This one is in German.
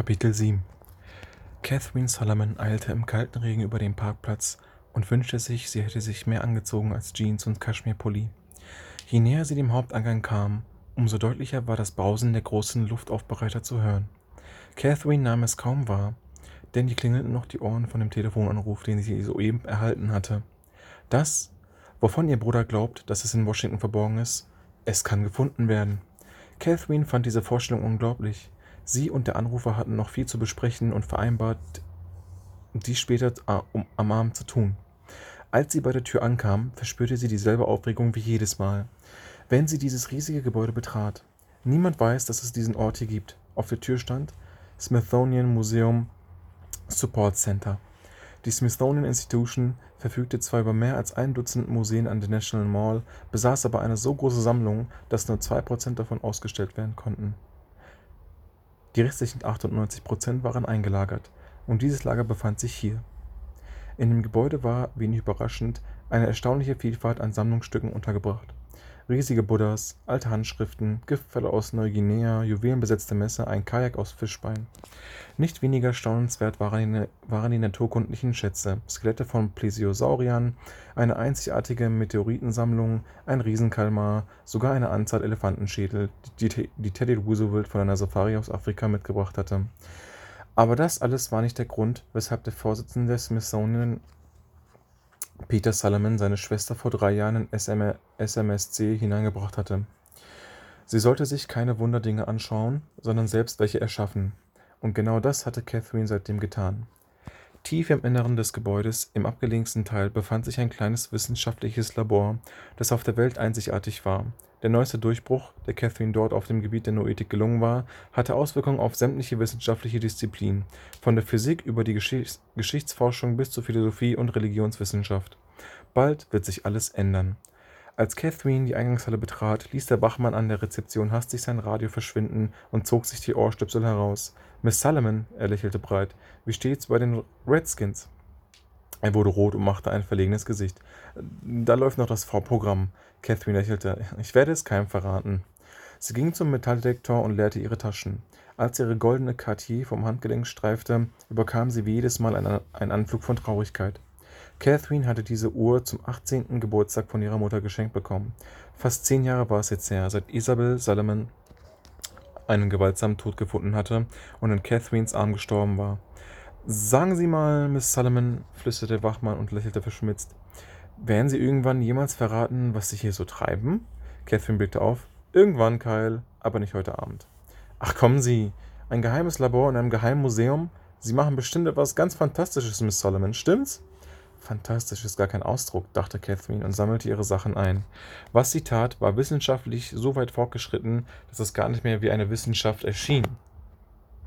Kapitel 7 Catherine Solomon eilte im kalten Regen über den Parkplatz und wünschte sich, sie hätte sich mehr angezogen als Jeans und Kaschmirpulli. Je näher sie dem Haupteingang kam, umso deutlicher war das Brausen der großen Luftaufbereiter zu hören. Catherine nahm es kaum wahr, denn die klingelten noch die Ohren von dem Telefonanruf, den sie soeben erhalten hatte. Das, wovon ihr Bruder glaubt, dass es in Washington verborgen ist, es kann gefunden werden. Catherine fand diese Vorstellung unglaublich. Sie und der Anrufer hatten noch viel zu besprechen und vereinbart, dies später am Abend zu tun. Als sie bei der Tür ankam, verspürte sie dieselbe Aufregung wie jedes Mal, wenn sie dieses riesige Gebäude betrat. Niemand weiß, dass es diesen Ort hier gibt. Auf der Tür stand Smithsonian Museum Support Center. Die Smithsonian Institution verfügte zwar über mehr als ein Dutzend Museen an der National Mall, besaß aber eine so große Sammlung, dass nur zwei Prozent davon ausgestellt werden konnten. Die restlichen 98 Prozent waren eingelagert, und dieses Lager befand sich hier. In dem Gebäude war, wenig überraschend, eine erstaunliche Vielfalt an Sammlungsstücken untergebracht riesige Buddhas, alte Handschriften, Giftfälle aus Neuguinea, juwelenbesetzte Messer, ein Kajak aus Fischbein. Nicht weniger staunenswert waren die, waren die naturkundlichen Schätze, Skelette von Plesiosauriern, eine einzigartige Meteoritensammlung, ein Riesenkalmar, sogar eine Anzahl Elefantenschädel, die, die Teddy Roosevelt von einer Safari aus Afrika mitgebracht hatte. Aber das alles war nicht der Grund, weshalb der Vorsitzende des Smithsonian Peter Salomon seine Schwester vor drei Jahren in SMSC hineingebracht hatte. Sie sollte sich keine Wunderdinge anschauen, sondern selbst welche erschaffen. Und genau das hatte Catherine seitdem getan. Tief im Inneren des Gebäudes, im abgelegensten Teil, befand sich ein kleines wissenschaftliches Labor, das auf der Welt einzigartig war. Der neueste Durchbruch, der Catherine dort auf dem Gebiet der Noetik gelungen war, hatte Auswirkungen auf sämtliche wissenschaftliche Disziplinen, von der Physik über die Geschichts Geschichtsforschung bis zur Philosophie und Religionswissenschaft. Bald wird sich alles ändern. Als Catherine die Eingangshalle betrat, ließ der Wachmann an der Rezeption hastig sein Radio verschwinden und zog sich die Ohrstöpsel heraus. Miss Salomon, er lächelte breit, wie steht's bei den Redskins? Er wurde rot und machte ein verlegenes Gesicht. Da läuft noch das Vorprogramm. Catherine lächelte. Ich werde es keinem verraten. Sie ging zum Metalldetektor und leerte ihre Taschen. Als ihre goldene Cartier vom Handgelenk streifte, überkam sie wie jedes Mal einen Anflug von Traurigkeit. Catherine hatte diese Uhr zum 18. Geburtstag von ihrer Mutter geschenkt bekommen. Fast zehn Jahre war es jetzt her, seit Isabel Salomon einen gewaltsamen Tod gefunden hatte und in Catherines Arm gestorben war. Sagen Sie mal, Miss Salomon, flüsterte Wachmann und lächelte verschmitzt. Werden Sie irgendwann jemals verraten, was Sie hier so treiben? Catherine blickte auf. Irgendwann, Kyle, aber nicht heute Abend. Ach kommen Sie, ein geheimes Labor in einem geheimen Museum? Sie machen bestimmt etwas ganz Fantastisches, Miss Solomon, stimmt's? Fantastisch ist gar kein Ausdruck, dachte Catherine und sammelte ihre Sachen ein. Was sie tat, war wissenschaftlich so weit fortgeschritten, dass es gar nicht mehr wie eine Wissenschaft erschien.